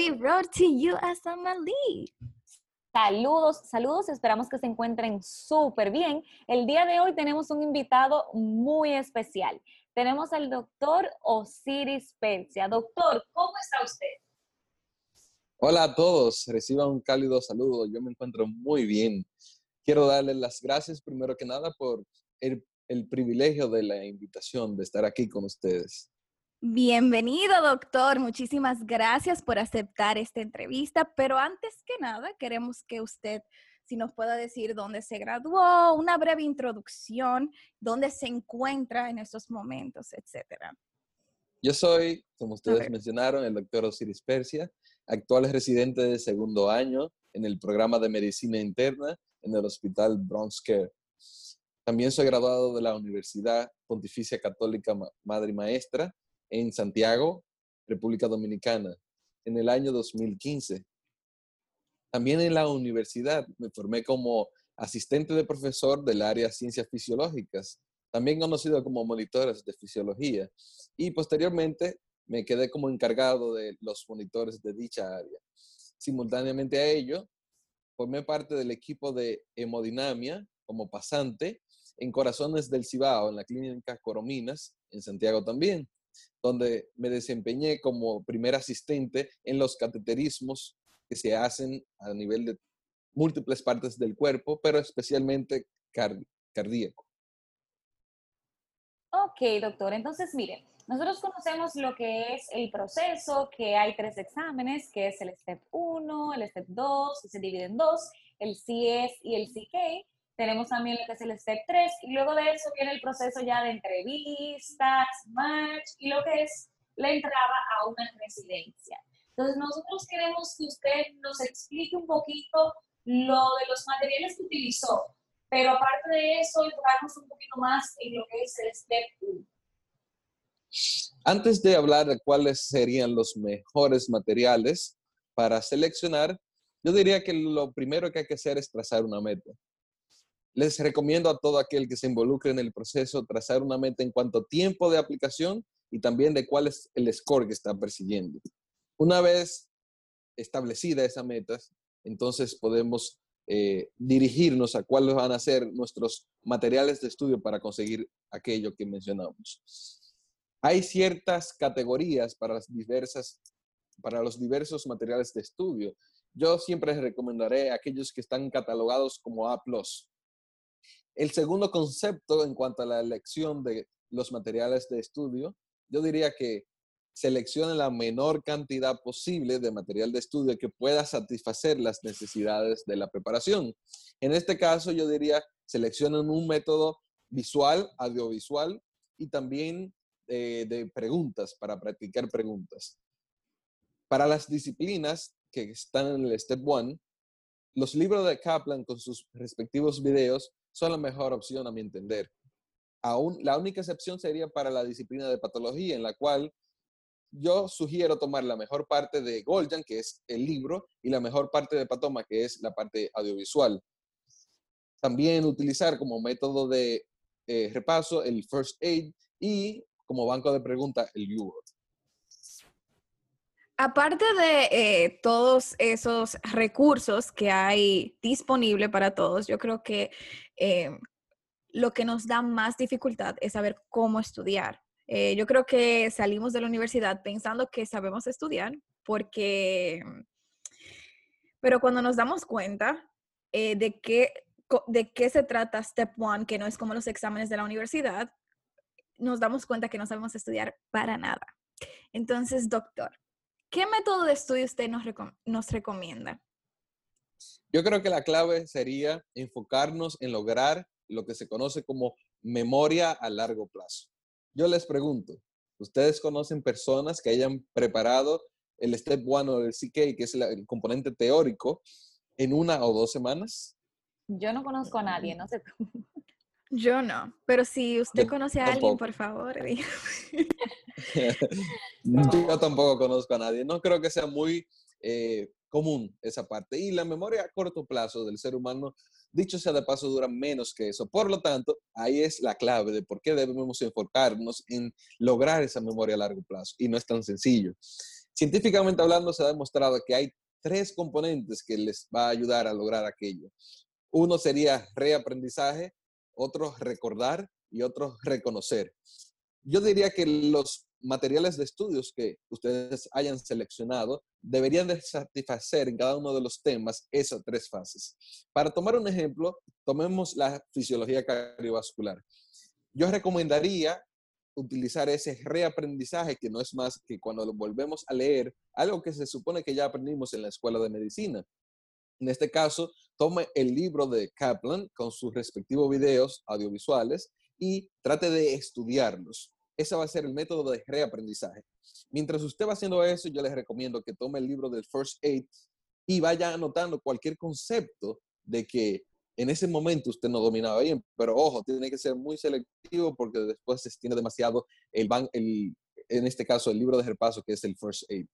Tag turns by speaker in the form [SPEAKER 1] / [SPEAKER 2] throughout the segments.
[SPEAKER 1] Angie brought to you as.
[SPEAKER 2] Saludos, saludos, esperamos que se encuentren súper bien. El día de hoy tenemos un invitado muy especial. Tenemos al doctor Osiris Persia. Doctor, ¿cómo está usted?
[SPEAKER 3] Hola a todos, reciban un cálido saludo. Yo me encuentro muy bien. Quiero darles las gracias primero que nada por el privilegio de la invitación de estar aquí con ustedes.
[SPEAKER 1] Bienvenido, doctor. Muchísimas gracias por aceptar esta entrevista. Pero antes que nada, queremos que usted, si nos pueda decir dónde se graduó, una breve introducción, dónde se encuentra en estos momentos, etcétera.
[SPEAKER 3] Yo soy, como ustedes mencionaron, el doctor Osiris Persia, actual residente de segundo año en el programa de medicina interna en el Hospital Bronx Care. También soy graduado de la Universidad Pontificia Católica Madre y Maestra en Santiago, República Dominicana, en el año 2015. También en la universidad me formé como asistente de profesor del área ciencias fisiológicas, también conocido como monitores de fisiología, y posteriormente me quedé como encargado de los monitores de dicha área. Simultáneamente a ello, formé parte del equipo de hemodinamia como pasante en Corazones del Cibao, en la clínica Corominas, en Santiago también donde me desempeñé como primer asistente en los cateterismos que se hacen a nivel de múltiples partes del cuerpo, pero especialmente cardíaco.
[SPEAKER 2] Ok, doctor. Entonces, mire, nosotros conocemos lo que es el proceso, que hay tres exámenes, que es el STEP 1, el STEP 2, que se divide en dos, el CS y el CK. Tenemos también lo que es el step 3 y luego de eso viene el proceso ya de entrevistas, match y lo que es la entrada a una residencia. Entonces nosotros queremos que usted nos explique un poquito lo de los materiales que utilizó, pero aparte de eso, entrarnos un poquito más en lo que es el step 1.
[SPEAKER 3] Antes de hablar de cuáles serían los mejores materiales para seleccionar, yo diría que lo primero que hay que hacer es trazar una meta. Les recomiendo a todo aquel que se involucre en el proceso trazar una meta en cuanto a tiempo de aplicación y también de cuál es el score que está persiguiendo. Una vez establecida esa meta, entonces podemos eh, dirigirnos a cuáles van a ser nuestros materiales de estudio para conseguir aquello que mencionamos. Hay ciertas categorías para las diversas para los diversos materiales de estudio. Yo siempre recomendaré aquellos que están catalogados como A+, el segundo concepto en cuanto a la elección de los materiales de estudio, yo diría que seleccione la menor cantidad posible de material de estudio que pueda satisfacer las necesidades de la preparación. En este caso, yo diría, seleccionen un método visual, audiovisual y también eh, de preguntas, para practicar preguntas. Para las disciplinas que están en el Step 1, los libros de Kaplan con sus respectivos videos son la mejor opción a mi entender. Aún, la única excepción sería para la disciplina de patología, en la cual yo sugiero tomar la mejor parte de Goljan, que es el libro, y la mejor parte de Patoma, que es la parte audiovisual. También utilizar como método de eh, repaso el First Aid y como banco de preguntas el U-Word.
[SPEAKER 1] Aparte de eh, todos esos recursos que hay disponible para todos, yo creo que eh, lo que nos da más dificultad es saber cómo estudiar. Eh, yo creo que salimos de la universidad pensando que sabemos estudiar porque, pero cuando nos damos cuenta de, qué, de qué se trata Step One, que no es como los exámenes de la universidad, nos damos cuenta que no sabemos estudiar para nada. Entonces, doctor, ¿Qué método de estudio usted nos, nos recomienda?
[SPEAKER 3] Yo creo que la clave sería enfocarnos en lograr lo que se conoce como memoria a largo plazo. Yo les pregunto, ¿ustedes conocen personas que hayan preparado el Step 1 o el CK, que es el componente teórico, en una o dos semanas?
[SPEAKER 2] Yo no conozco a nadie, no sé tú.
[SPEAKER 1] Yo no, pero si usted conoce a alguien, por favor.
[SPEAKER 3] Yo tampoco conozco a nadie. No creo que sea muy eh, común esa parte. Y la memoria a corto plazo del ser humano, dicho sea de paso, dura menos que eso. Por lo tanto, ahí es la clave de por qué debemos enfocarnos en lograr esa memoria a largo plazo. Y no es tan sencillo. Científicamente hablando, se ha demostrado que hay tres componentes que les va a ayudar a lograr aquello. Uno sería reaprendizaje, otro recordar y otro reconocer. Yo diría que los materiales de estudios que ustedes hayan seleccionado deberían de satisfacer en cada uno de los temas esas tres fases. Para tomar un ejemplo, tomemos la fisiología cardiovascular. Yo recomendaría utilizar ese reaprendizaje que no es más que cuando lo volvemos a leer algo que se supone que ya aprendimos en la escuela de medicina. En este caso, tome el libro de Kaplan con sus respectivos videos audiovisuales y trate de estudiarlos. Ese va a ser el método de reaprendizaje. Mientras usted va haciendo eso, yo les recomiendo que tome el libro del First Aid y vaya anotando cualquier concepto de que en ese momento usted no dominaba bien, pero ojo, tiene que ser muy selectivo porque después se extiende demasiado el, el en este caso, el libro de repaso que es el First Aid.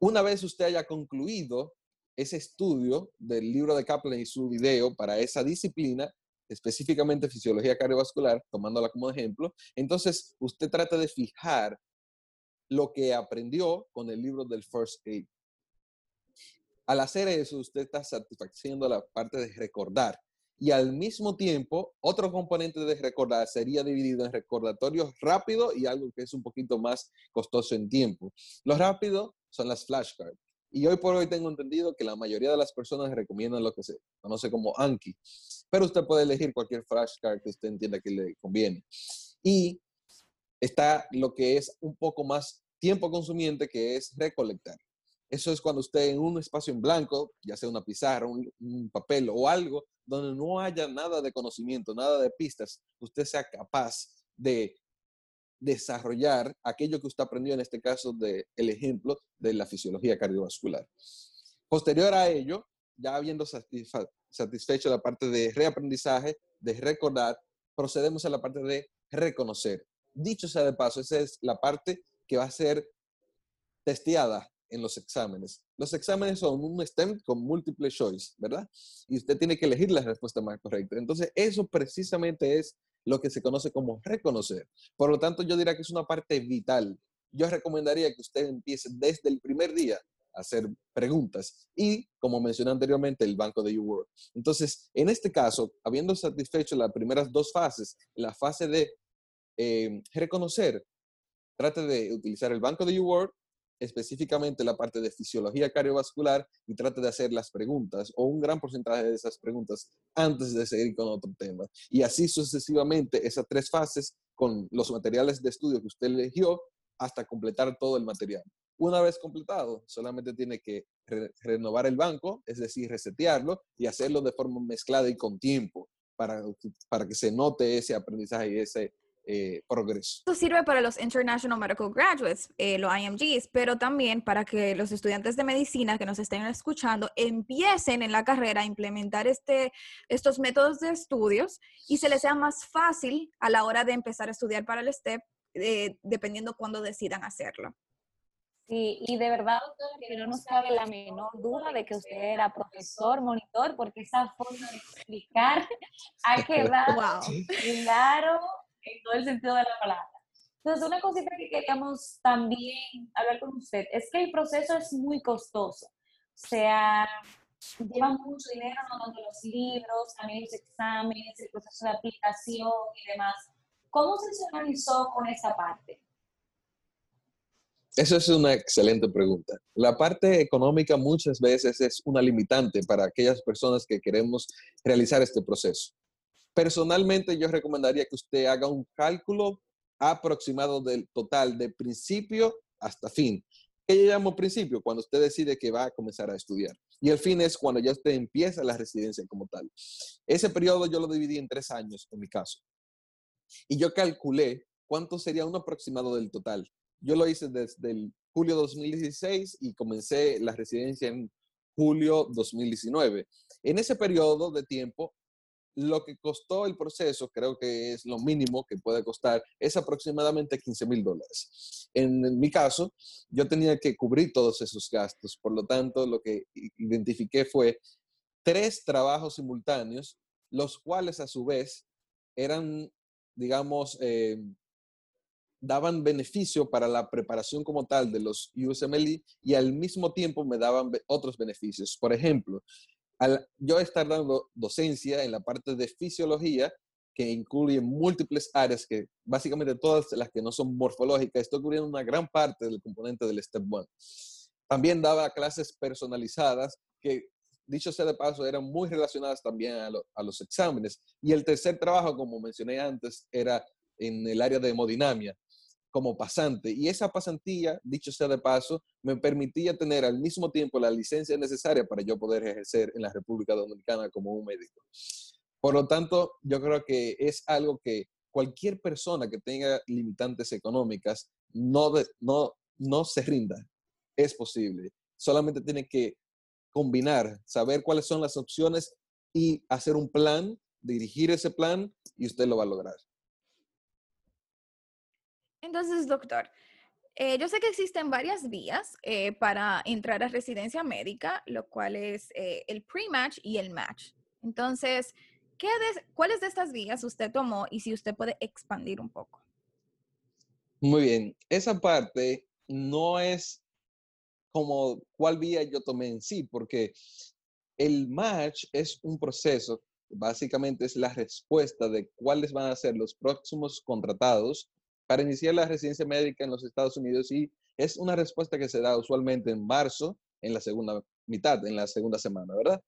[SPEAKER 3] Una vez usted haya concluido ese estudio del libro de Kaplan y su video para esa disciplina, específicamente fisiología cardiovascular, tomándola como ejemplo, entonces usted trata de fijar lo que aprendió con el libro del First Aid. Al hacer eso, usted está satisfaciendo la parte de recordar. Y al mismo tiempo, otro componente de recordar sería dividido en recordatorios rápido y algo que es un poquito más costoso en tiempo. Lo rápido son las flashcards. Y hoy por hoy tengo entendido que la mayoría de las personas recomiendan lo que se conoce como Anki. Pero usted puede elegir cualquier flashcard que usted entienda que le conviene. Y está lo que es un poco más tiempo consumiente, que es recolectar. Eso es cuando usted en un espacio en blanco, ya sea una pizarra, un, papel o algo, donde no haya nada de conocimiento, nada de pistas, usted sea capaz de desarrollar aquello que usted aprendió, en este caso del el ejemplo de la fisiología cardiovascular. Posterior a ello, ya habiendo satisfecho la parte de reaprendizaje, de recordar, procedemos a la parte de reconocer. Dicho sea de paso, esa es la parte que va a ser testeada en los exámenes. Los exámenes son un STEM con múltiple choice, ¿verdad? Y usted tiene que elegir la respuesta más correcta. Entonces, eso precisamente es lo que se conoce como reconocer. Por lo tanto, yo diría que es una parte vital. Yo recomendaría que usted empiece desde el primer día a hacer preguntas y, como mencioné anteriormente, el banco de YouWorld. Entonces, en este caso, habiendo satisfecho las primeras dos fases, la fase de eh, reconocer, trate de utilizar el banco de YouWorld específicamente la parte de fisiología cardiovascular y trate de hacer las preguntas o un gran porcentaje de esas preguntas antes de seguir con otro tema. Y así sucesivamente esas tres fases con los materiales de estudio que usted eligió hasta completar todo el material. Una vez completado, solamente tiene que renovar el banco, es decir, resetearlo y hacerlo de forma mezclada y con tiempo para, para que se note ese aprendizaje y ese eh, progreso.
[SPEAKER 1] Esto sirve para los International Medical Graduates, eh, los IMGs, pero también para que los estudiantes de medicina que nos estén escuchando empiecen en la carrera a implementar este, estos métodos de estudios y se les sea más fácil a la hora de empezar a estudiar para el STEP, eh, dependiendo cuándo decidan hacerlo.
[SPEAKER 2] Sí, y de verdad, que no nos cabe la menor duda de que usted era profesor, monitor, porque esa forma de explicar ha quedado claro en todo el sentido de la palabra. Entonces, una cosita que queríamos también hablar con usted es que el proceso es muy costoso. O sea, lleva mucho dinero, no tanto los libros, también los exámenes, el proceso de aplicación y demás. ¿Cómo se organizó con esa parte?
[SPEAKER 3] Eso es una excelente pregunta. La parte económica muchas veces es una limitante para aquellas personas que queremos realizar este proceso. Personalmente, yo recomendaría que usted haga un cálculo aproximado del total de principio hasta fin. ¿Qué yo llamo principio? Cuando usted decide que va a comenzar a estudiar. Y el fin es cuando ya usted empieza la residencia como tal. Ese periodo yo lo dividí en tres años, en mi caso. Y yo calculé cuánto sería un aproximado del total. Yo lo hice desde el julio 2016 y comencé la residencia en julio 2019. En ese periodo de tiempo, lo que costó el proceso, creo que es lo mínimo que puede costar, es aproximadamente 15 mil dólares. En, mi caso, yo tenía que cubrir todos esos gastos, por lo tanto, lo que identifiqué fue tres trabajos simultáneos, los cuales a su vez eran, digamos, eh, daban beneficio para la preparación como tal de los USMLE y al mismo tiempo me daban otros beneficios. Por ejemplo, yo estar dando docencia en la parte de fisiología, que incluye múltiples áreas, que básicamente todas las que no son morfológicas, estoy cubriendo una gran parte del componente del Step 1. También daba clases personalizadas que, dicho sea de paso, eran muy relacionadas también a, a los exámenes. Y el tercer trabajo, como mencioné antes, era en el área de hemodinamia como pasante. Y esa pasantía, dicho sea de paso, me permitía tener al mismo tiempo la licencia necesaria para yo poder ejercer en la República Dominicana como un médico. Por lo tanto, yo creo que es algo que cualquier persona que tenga limitantes económicas no, no, no se rinda. Es posible. Solamente tiene que combinar, saber cuáles son las opciones y hacer un plan, dirigir ese plan y usted lo va a lograr.
[SPEAKER 1] Entonces, doctor, eh, yo sé que existen varias vías eh, para entrar a residencia médica, lo cual es eh, el pre-match y el match. Entonces, ¿qué ¿cuáles de estas vías usted tomó y si usted puede expandir un poco?
[SPEAKER 3] Muy bien, esa parte no es como cuál vía yo tomé en sí, porque el match es un proceso, básicamente es la respuesta de cuáles van a ser los próximos contratados para iniciar la residencia médica en los Estados Unidos y es una respuesta que se da usualmente en marzo, en la segunda mitad, en la segunda semana, ¿verdad?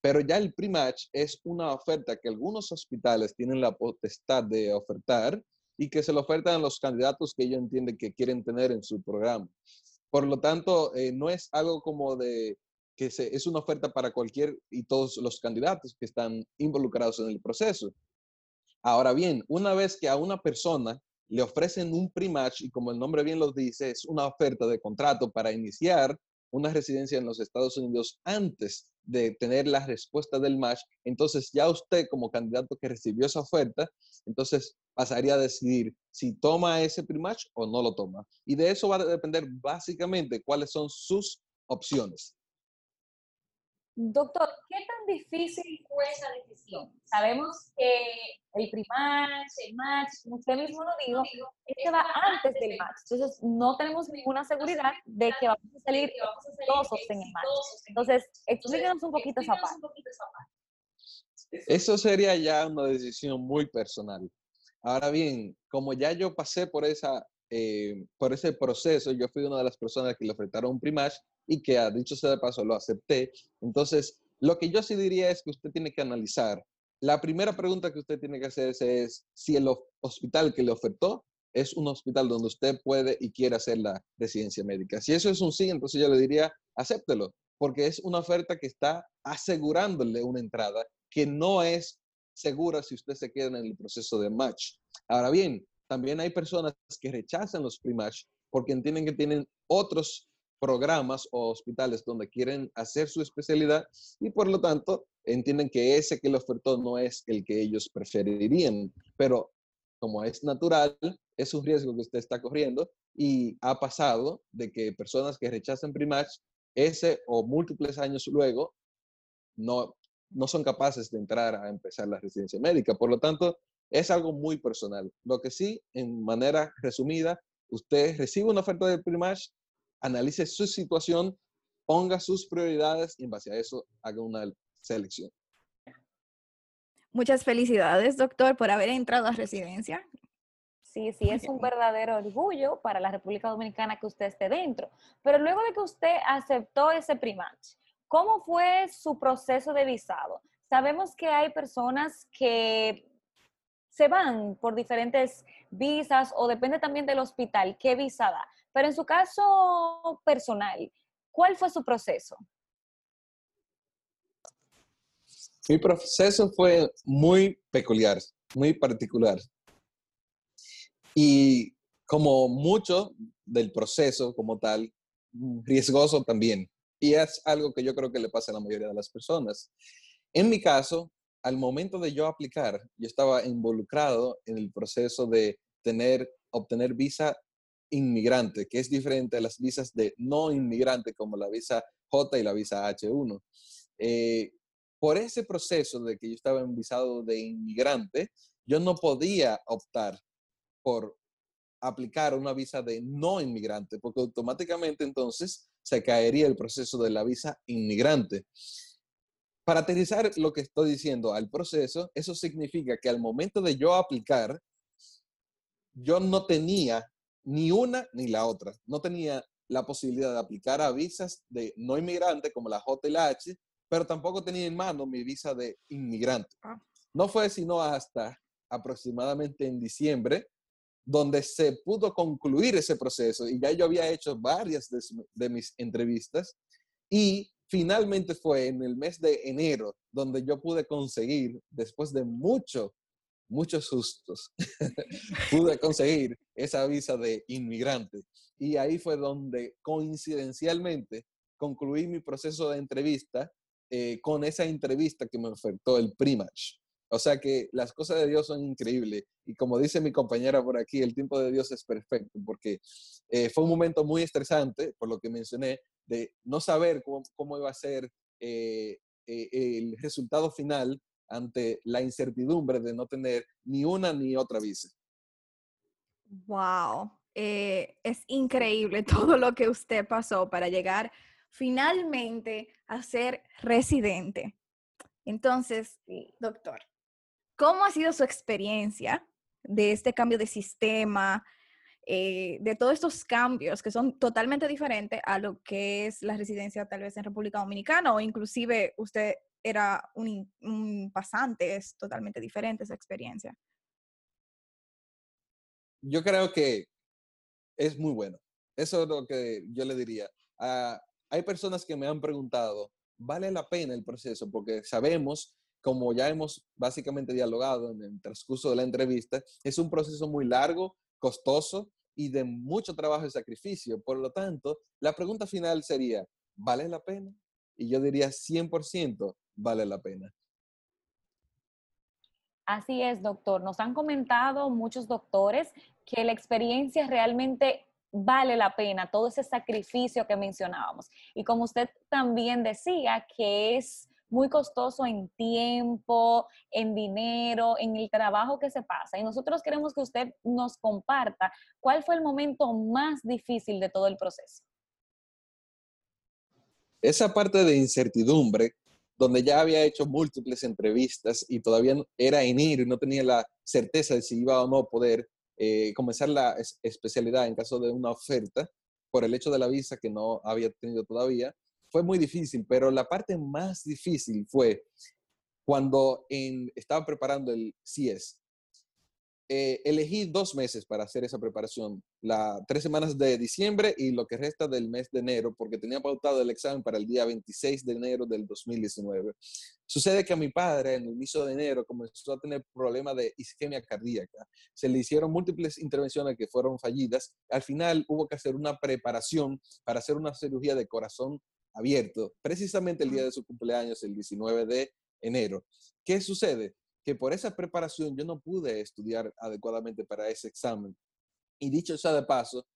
[SPEAKER 3] Pero ya el pre-match es una oferta que algunos hospitales tienen la potestad de ofertar y que se lo ofertan a los candidatos que ellos entienden que quieren tener en su programa. Por lo tanto, eh, no es algo como de que es una oferta para cualquier y todos los candidatos que están involucrados en el proceso. Ahora bien, una vez que a una persona le ofrecen un pre-match y como el nombre bien lo dice, es una oferta de contrato para iniciar una residencia en los Estados Unidos antes de tener la respuesta del match, entonces ya usted como candidato que recibió esa oferta, entonces pasaría a decidir si toma ese pre-match o no lo toma. Y de eso va a depender básicamente cuáles son sus opciones.
[SPEAKER 2] Doctor, ¿qué tan difícil fue esa decisión? Sabemos que el primatch, el match, como usted mismo lo dijo, este va antes del match. Entonces, no tenemos ninguna seguridad de que vamos a salir exitosos en el match. Entonces, explíquenos un poquito esa parte.
[SPEAKER 3] Eso sería ya una decisión muy personal. Ahora bien, como ya yo pasé por, esa, eh, por ese proceso, yo fui una de las personas que le ofrecieron un primatch, y que, a dicho sea de paso, lo acepté. Entonces, lo que yo sí diría es que usted tiene que analizar. La primera pregunta que usted tiene que hacer es si el hospital que le ofertó es un hospital donde usted puede y quiere hacer la residencia médica. Si eso es un sí, entonces yo le diría, acéptelo, porque es una oferta que está asegurándole una entrada que no es segura si usted se queda en el proceso de match. Ahora bien, también hay personas que rechazan los pre-match porque entienden que tienen otros programas o hospitales donde quieren hacer su especialidad y por lo tanto entienden que ese que le ofertó no es el que ellos preferirían. Pero como es natural, es un riesgo que usted está corriendo y ha pasado de que personas que rechazan Primatch, ese o múltiples años luego, no, no son capaces de entrar a empezar la residencia médica. Por lo tanto, es algo muy personal. Lo que sí, en manera resumida, usted recibe una oferta de Primatch, analice su situación, ponga sus prioridades y en base a eso haga una selección.
[SPEAKER 1] Muchas felicidades, doctor, por haber entrado a residencia.
[SPEAKER 2] Sí, sí, es un verdadero orgullo para la República Dominicana que usted esté dentro. Pero luego de que usted aceptó ese primatch, ¿cómo fue su proceso de visado? Sabemos que hay personas que se van por diferentes visas o depende también del hospital, qué visa da. Pero en su caso personal, ¿cuál fue su proceso?
[SPEAKER 3] Mi proceso fue muy peculiar, muy particular. Y como mucho del proceso como tal, riesgoso también. Y es algo que yo creo que le pasa a la mayoría de las personas. En mi caso, al momento de yo aplicar, yo estaba involucrado en el proceso de tener, obtener visa inmigrante, que es diferente a las visas de no inmigrante como la visa J y la visa H1. Eh, por ese proceso de que yo estaba en visado de inmigrante, yo no podía optar por aplicar una visa de no inmigrante, porque automáticamente entonces se caería el proceso de la visa inmigrante. Para aterrizar lo que estoy diciendo al proceso, eso significa que al momento de yo aplicar, yo no tenía ni una ni la otra. No tenía la posibilidad de aplicar a visas de no inmigrante como la JLH, pero tampoco tenía en mano mi visa de inmigrante. Ah. No fue sino hasta aproximadamente en diciembre donde se pudo concluir ese proceso y ya yo había hecho varias de, mis entrevistas y finalmente fue en el mes de enero donde yo pude conseguir, después de mucho, muchos sustos, pude conseguir esa visa de inmigrante. Y ahí fue donde coincidencialmente concluí mi proceso de entrevista eh, con esa entrevista que me ofertó el Primach. O sea que las cosas de Dios son increíbles. Y como dice mi compañera por aquí, el tiempo de Dios es perfecto, porque eh, fue un momento muy estresante, por lo que mencioné, de no saber cómo, iba a ser eh, eh, el resultado final ante la incertidumbre de no tener ni una ni otra visa.
[SPEAKER 1] Wow, es increíble todo lo que usted pasó para llegar finalmente a ser residente. Entonces, doctor, ¿cómo ha sido su experiencia de este cambio de sistema, eh, de todos estos cambios que son totalmente diferentes a lo que es la residencia tal vez en República Dominicana o inclusive usted era un, un pasante, es totalmente diferente esa experiencia?
[SPEAKER 3] Yo creo que es muy bueno. Eso es lo que yo le diría. Ah, hay personas que me han preguntado, ¿vale la pena el proceso? Porque sabemos, como ya hemos básicamente dialogado en el transcurso de la entrevista, es un proceso muy largo, costoso y de mucho trabajo y sacrificio. Por lo tanto, la pregunta final sería, ¿vale la pena? Y yo diría 100% vale la pena.
[SPEAKER 2] Así es, doctor. Nos han comentado muchos doctores que la experiencia realmente vale la pena todo ese sacrificio que mencionábamos. Y como usted también decía, que es muy costoso en tiempo, en dinero, en el trabajo que se pasa. Y nosotros queremos que usted nos comparta cuál fue el momento más difícil de todo el proceso.
[SPEAKER 3] Esa parte de incertidumbre, donde ya había hecho múltiples entrevistas y todavía era en ir y no tenía la certeza de si iba o no poder eh, comenzar la especialidad en caso de una oferta por el hecho de la visa que no había tenido todavía, fue muy difícil, pero la parte más difícil fue cuando estaba preparando el CIES eh, elegí dos meses para hacer esa preparación, la, tres semanas de diciembre y lo que resta del mes de enero, porque tenía pautado el examen para el día 26 de enero del 2019. Sucede que a mi padre en el inicio de enero comenzó a tener problemas de isquemia cardíaca. Se le hicieron múltiples intervenciones que fueron fallidas. Al final hubo que hacer una preparación para hacer una cirugía de corazón abierto, precisamente el día de su cumpleaños, el 19 de enero. ¿Qué sucede? Que por esa preparación yo no pude estudiar adecuadamente para ese examen. Y dicho sea de paso,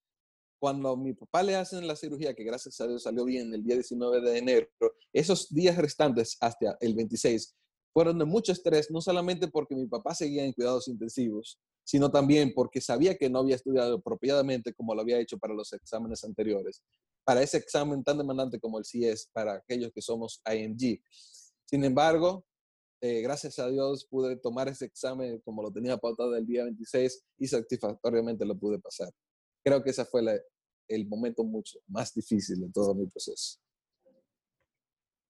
[SPEAKER 3] cuando a mi papá le hacen la cirugía, que gracias a Dios salió bien el día 19 de enero, esos días restantes hasta el 26 fueron de mucho estrés, no solamente porque mi papá seguía en cuidados intensivos, sino también porque sabía que no había estudiado apropiadamente como lo había hecho para los exámenes anteriores, para ese examen tan demandante como el CIES, para aquellos que somos IMG. Sin embargo, eh, gracias a Dios pude tomar ese examen como lo tenía pautado el día 26 y satisfactoriamente lo pude pasar. Creo que ese fue el momento mucho más difícil de todo mi proceso.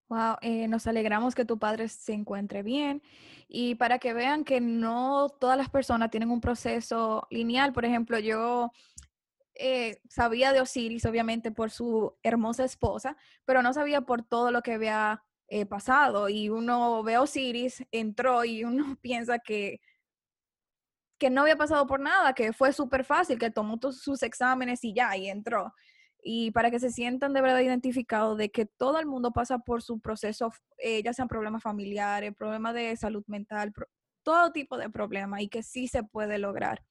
[SPEAKER 1] Wow, eh, nos alegramos que tu padre se encuentre bien y para que vean que no todas las personas tienen un proceso lineal. Por ejemplo, yo eh, sabía de Osiris, obviamente, por su hermosa esposa, pero no sabía por todo lo que había eh, pasado y uno ve a Osiris, entró y uno piensa que, que no había pasado por nada, que fue súper fácil, que tomó todos sus exámenes y ya, y entró. Y para que se sientan de verdad identificados de que todo el mundo pasa por su proceso, eh, ya sean problemas familiares, problemas de salud mental, todo tipo de problemas y que sí se puede lograr.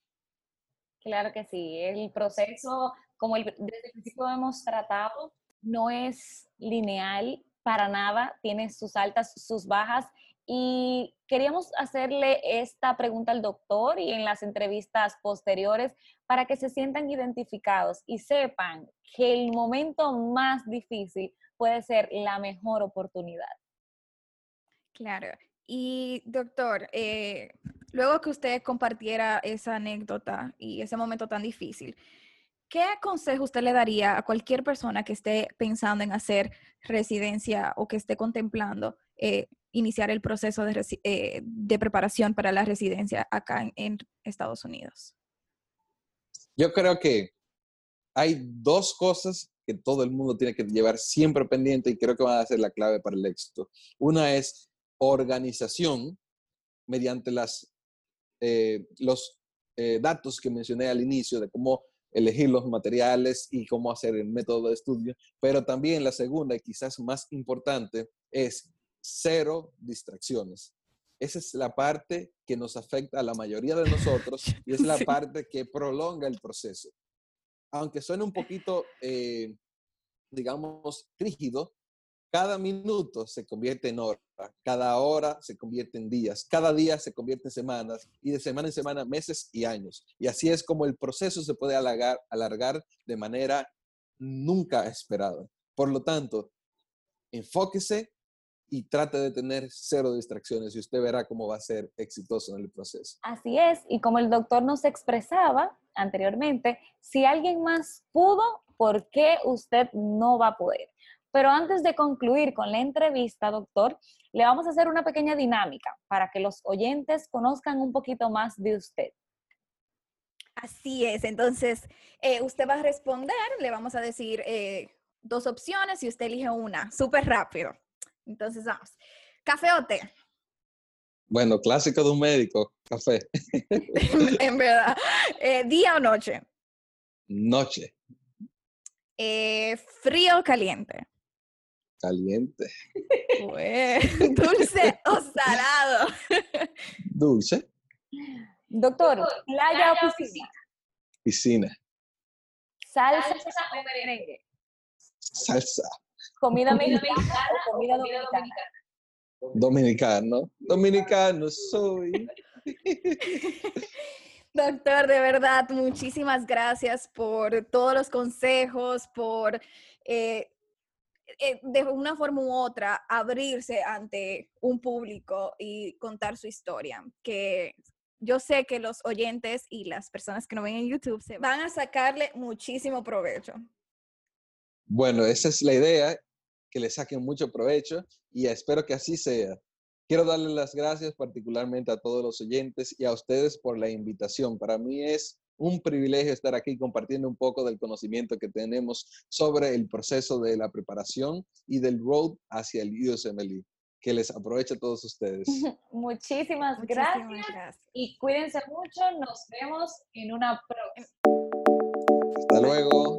[SPEAKER 2] Claro que sí, el proceso, como desde el principio hemos tratado, no es lineal para nada, tiene sus altas, sus bajas. Y queríamos hacerle esta pregunta al doctor y en las entrevistas posteriores para que se sientan identificados y sepan que el momento más difícil puede ser la mejor oportunidad.
[SPEAKER 1] Claro. Y doctor, eh, luego que usted compartiera esa anécdota y ese momento tan difícil, ¿qué consejo usted le daría a cualquier persona que esté pensando en hacer residencia o que esté contemplando eh, iniciar el proceso eh, de, preparación para la residencia acá en, en Estados Unidos?
[SPEAKER 3] Yo creo que hay dos cosas que todo el mundo tiene que llevar siempre pendiente y creo que van a ser la clave para el éxito. Una es organización mediante las, eh, los eh, datos que mencioné al inicio de cómo elegir los materiales y cómo hacer el método de estudio, pero también la segunda y quizás más importante es cero distracciones. Esa es la parte que nos afecta a la mayoría de nosotros y es la parte que prolonga el proceso. Aunque suene un poquito, eh, digamos, rígido, cada minuto se convierte en hora, cada hora se convierte en días, cada día se convierte en semanas y de semana en semana meses y años. Y así es como el proceso se puede alargar, de manera nunca esperada. Por lo tanto, enfóquese y trate de tener cero distracciones y usted verá cómo va a ser exitoso en el proceso.
[SPEAKER 2] Así es, y como el doctor nos expresaba anteriormente, si alguien más pudo, ¿por qué usted no va a poder? Pero antes de concluir con la entrevista, doctor, le vamos a hacer una pequeña dinámica para que los oyentes conozcan un poquito más de usted.
[SPEAKER 1] Así es, entonces eh, usted va a responder, le vamos a decir eh, dos opciones y usted elige una, súper rápido. Entonces vamos, ¿café o té?
[SPEAKER 3] Bueno, clásico de un médico, café.
[SPEAKER 1] en verdad. Eh, ¿Día o noche?
[SPEAKER 3] Noche.
[SPEAKER 1] ¿Frío o caliente?
[SPEAKER 3] Caliente.
[SPEAKER 1] dulce o salado.
[SPEAKER 3] Dulce.
[SPEAKER 2] Doctor, playa o piscina.
[SPEAKER 3] Piscina.
[SPEAKER 2] Salsa o merengue.
[SPEAKER 3] Salsa.
[SPEAKER 2] Comida mexicana o comida dominicana.
[SPEAKER 3] Dominicano. Dominicano soy.
[SPEAKER 1] Doctor, de verdad, muchísimas gracias por todos los consejos, por eh, eh, de una forma u otra abrirse ante un público y contar su historia, que yo sé que los oyentes y las personas que no ven en YouTube se van a sacarle muchísimo provecho.
[SPEAKER 3] Bueno, esa es la idea, que le saquen mucho provecho y espero que así sea. Quiero darle las gracias particularmente a todos los oyentes y a ustedes por la invitación. Para mí es un privilegio estar aquí compartiendo un poco del conocimiento que tenemos sobre el proceso de la preparación y del road hacia el USMLE. Que les aproveche a todos ustedes.
[SPEAKER 2] Muchísimas, gracias. Y cuídense mucho. Nos vemos en una próxima.
[SPEAKER 3] Hasta luego.